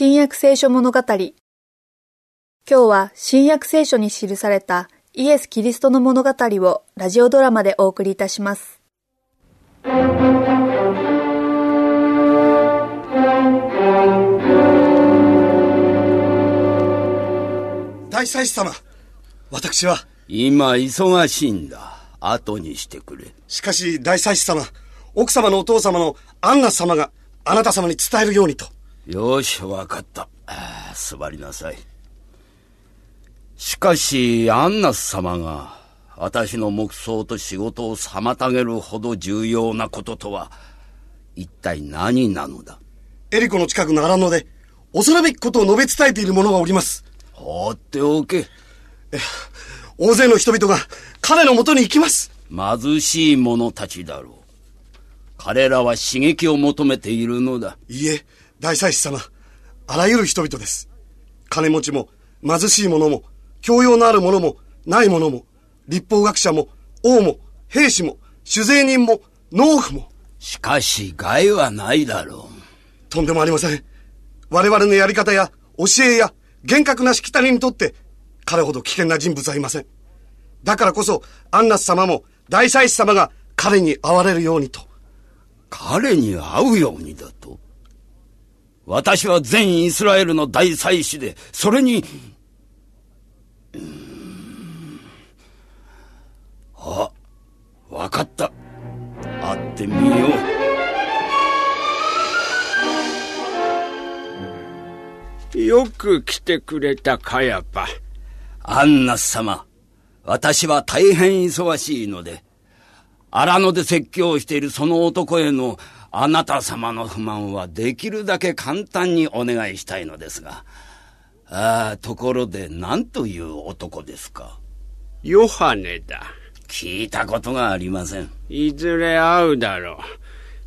新約聖書物語。今日は新約聖書に記されたイエス・キリストの物語をラジオドラマでお送りいたします。大祭司様私は今忙しいんだ。後にしてくれ。しかし大祭司様奥様のお父様のアンナ様があなた様に伝えるようにとよしわかった。座りなさい。しかしアンナス様が私の目想と仕事を妨げるほど重要なこととは一体何なのだ？エリコの近くの荒野で恐るべきことを述べ伝えている者がおります。放っておけ。大勢の人々が彼のもとに行きます。貧しい者たちだろう。彼らは刺激を求めているのだ。いいえ大祭司様。あらゆる人々です。金持ちも貧しい者も教養のある者もない者も立法学者も王も兵士も酒税人も農夫も。しかし害はないだろう。とんでもありません。我々のやり方や教えや厳格なしきたりにとって彼ほど危険な人物はいません。だからこそアンナス様も大祭司様が彼に会われるようにと。彼に会うようにだと？私は全イスラエルの大祭司で、それに、あ、わかった。会ってみよう。よく来てくれたカヤパ。アンナス様、私は大変忙しいので、荒野で説教しているその男へのあなた様の不満はできるだけ簡単にお願いしたいのですが。ああ、ところで何という男ですか？ヨハネだ。聞いたことがありません。いずれ会うだろう。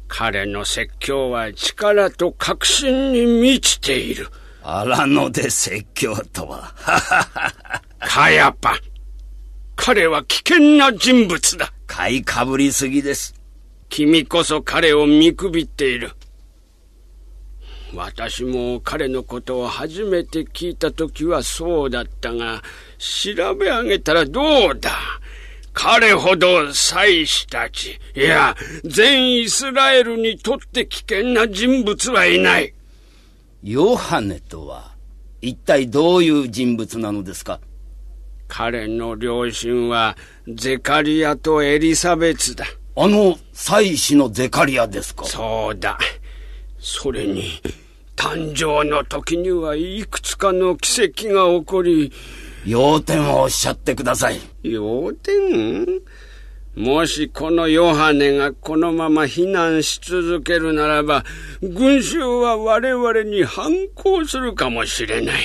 彼の説教は力と確信に満ちている。荒野で説教とは。カヤパ。彼は危険な人物だ。買いかぶりすぎです。君こそ彼を見くびっている。私も彼のことを初めて聞いた時はそうだったが、調べ上げたらどうだ彼ほど祭司たち、いや、全イスラエルにとって危険な人物はいない。ヨハネとは、一体どういう人物なのですか？彼の両親は、ゼカリアとエリザベツだ。あの、祭司のゼカリアですか？そうだ。それに、誕生の時にはいくつかの奇跡が起こり、要点をおっしゃってください。要点？もしこのヨハネがこのまま避難し続けるならば、群衆は我々に反抗するかもしれない。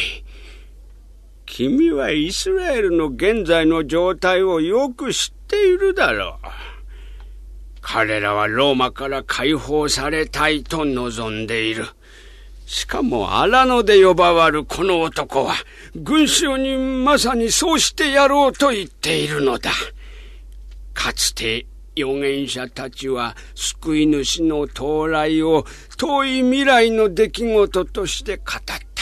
君はイスラエルの現在の状態をよく知っているだろう。彼らはローマから解放されたいと望んでいる。しかも荒野で呼ばわるこの男は、群衆にまさにそうしてやろうと言っているのだ。かつて預言者たちは救い主の到来を遠い未来の出来事として語った。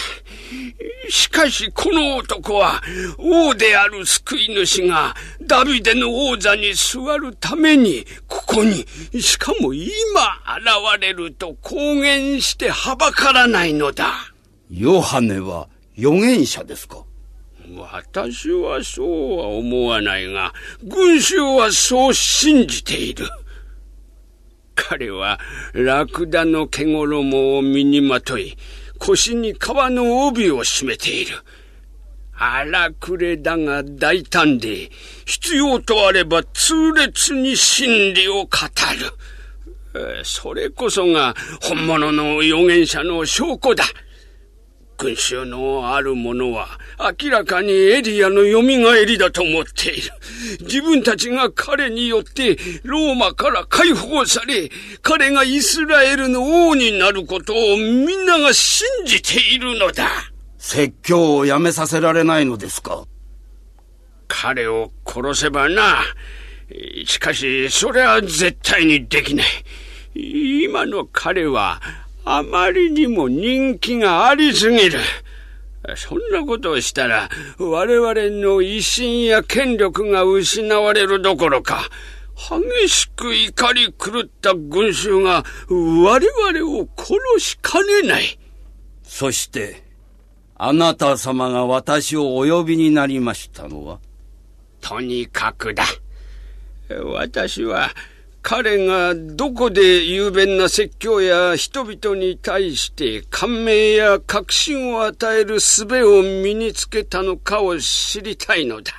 しかしこの男は王である救い主がダビデの王座に座るためにここにしかも今現れると公言してはばからないのだ。ヨハネは預言者ですか？私はそうは思わないが、群衆はそう信じている。彼はラクダの毛衣を身にまとい、腰に革の帯を締めている。荒くれだが大胆で、必要とあれば痛烈に真理を語る。それこそが本物の預言者の証拠だ。群衆のある者は明らかにエリアの蘇りだと思っている。自分たちが彼によってローマから解放され、彼がイスラエルの王になることをみんなが信じているのだ。説教をやめさせられないのですか？彼を殺せばな。しかし、それは絶対にできない。今の彼はあまりにも人気がありすぎる。そんなことをしたら、我々の威信や権力が失われるどころか、激しく怒り狂った群衆が我々を殺しかねない。そして、あなた様が私をお呼びになりましたのはとにかくだ。私は、彼がどこで雄弁な説教や人々に対して感銘や確信を与える術を身につけたのかを知りたいのだ。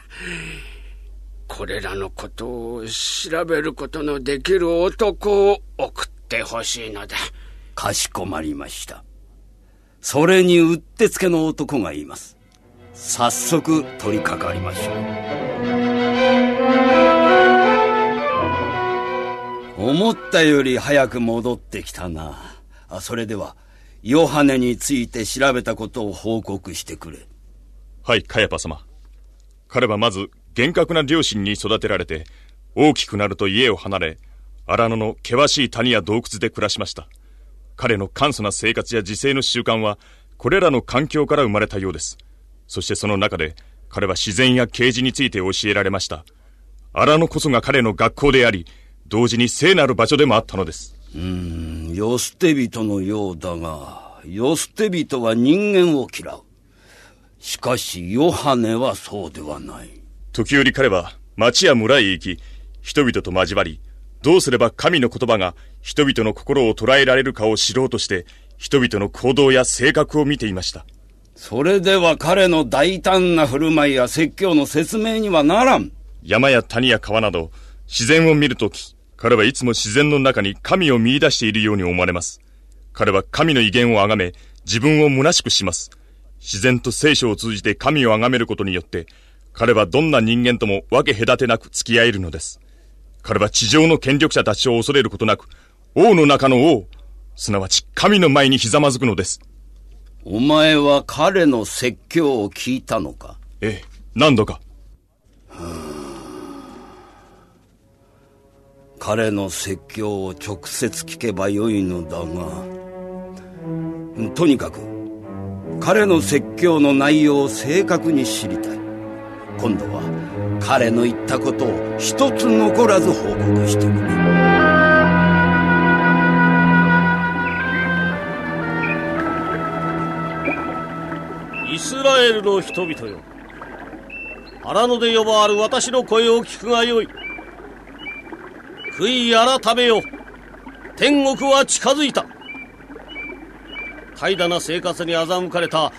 これらのことを調べることのできる男を送ってほしいのだ。かしこまりました。それにうってつけの男がいます。早速取り掛かりましょう。思ったより早く戻ってきたな。あ、それでは、ヨハネについて調べたことを報告してくれ。はい、カヤパ様。彼はまず、厳格な両親に育てられて、大きくなると家を離れ、荒野の険しい谷や洞窟で暮らしました。彼の簡素な生活や自制の習慣は、これらの環境から生まれたようです。そしてその中で、彼は自然や啓示について教えられました。荒野こそが彼の学校であり、同時に聖なる場所でもあったのです。うーん、世捨て人のようだが、世捨て人は人間を嫌う。しかし、ヨハネはそうではない。時折彼は町や村へ行き、人々と交わり、どうすれば神の言葉が人々の心を捉えられるかを知ろうとして、人々の行動や性格を見ていました。それでは彼の大胆な振る舞いや説教の説明にはならん。山や谷や川など、自然を見るとき、彼はいつも自然の中に神を見出しているように思われます。彼は神の威厳を崇め、自分を虚しくします。自然と聖書を通じて神を崇めることによって、彼はどんな人間とも分け隔てなく付き合えるのです。彼は地上の権力者たちを恐れることなく、王の中の王、すなわち神の前にひざまずくのです。お前は彼の説教を聞いたのか？ええ、何度か。彼の説教を直接聞けばよいのだが、とにかく、彼の説教の内容を正確に知りたい。今度は彼の言ったことを一つ残らず報告してくれ。イスラエルの人々よ。荒野で呼ばわる私の声を聞くがよい。悔い改めよ。天国は近づいた。怠惰な生活に欺かれた。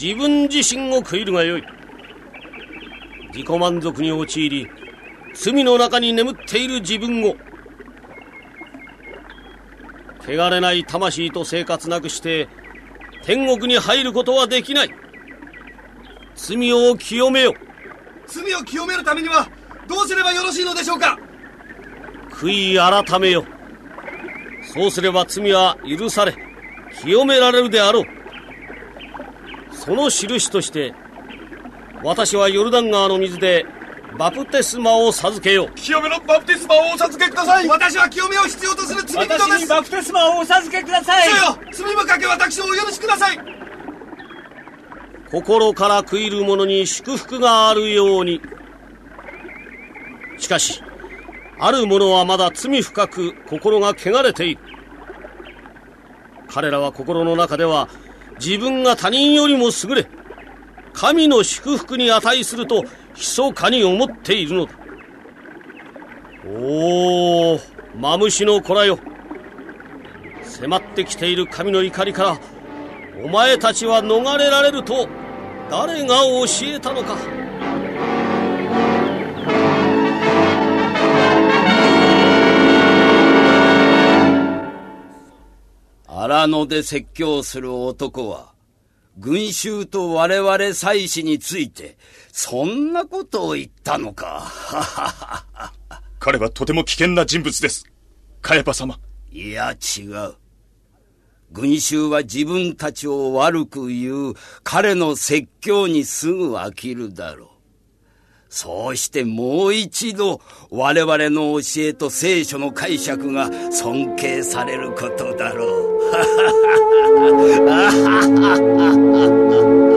自分自身を悔いるがよい。自己満足に陥り罪の中に眠っている自分を。汚れない魂と生活なくして天国に入ることはできない。罪を清めよ。罪を清めるためにはどうすればよろしいのでしょうか？悔い改めよ。そうすれば罪は許され清められるであろう。その印として私はヨルダン川の水でバプテスマを授けよう。清めのバプテスマをお授けください。私は清めを必要とする罪人です。私にバプテスマをお授けください。主よ罪深け私をお許しください。心から悔いる者に祝福があるように。しかしある者はまだ罪深く心が汚れている彼らは心の中では自分が他人よりも優れ神の祝福に値すると密かに思っているのだ。おお、マムシの子らよ。迫ってきている神の怒りから、お前たちは逃れられると、誰が教えたのか。荒野で説教する男は、群衆と我々祭司について、そんなことを言ったのか。彼はとても危険な人物です。カヤパ様。いや、違う。群衆は自分たちを悪く言う彼の説教にすぐ飽きるだろう。そうしてもう一度我々の教えと聖書の解釈が尊敬されることだろう。哈，哈哈哈哈哈，哈哈。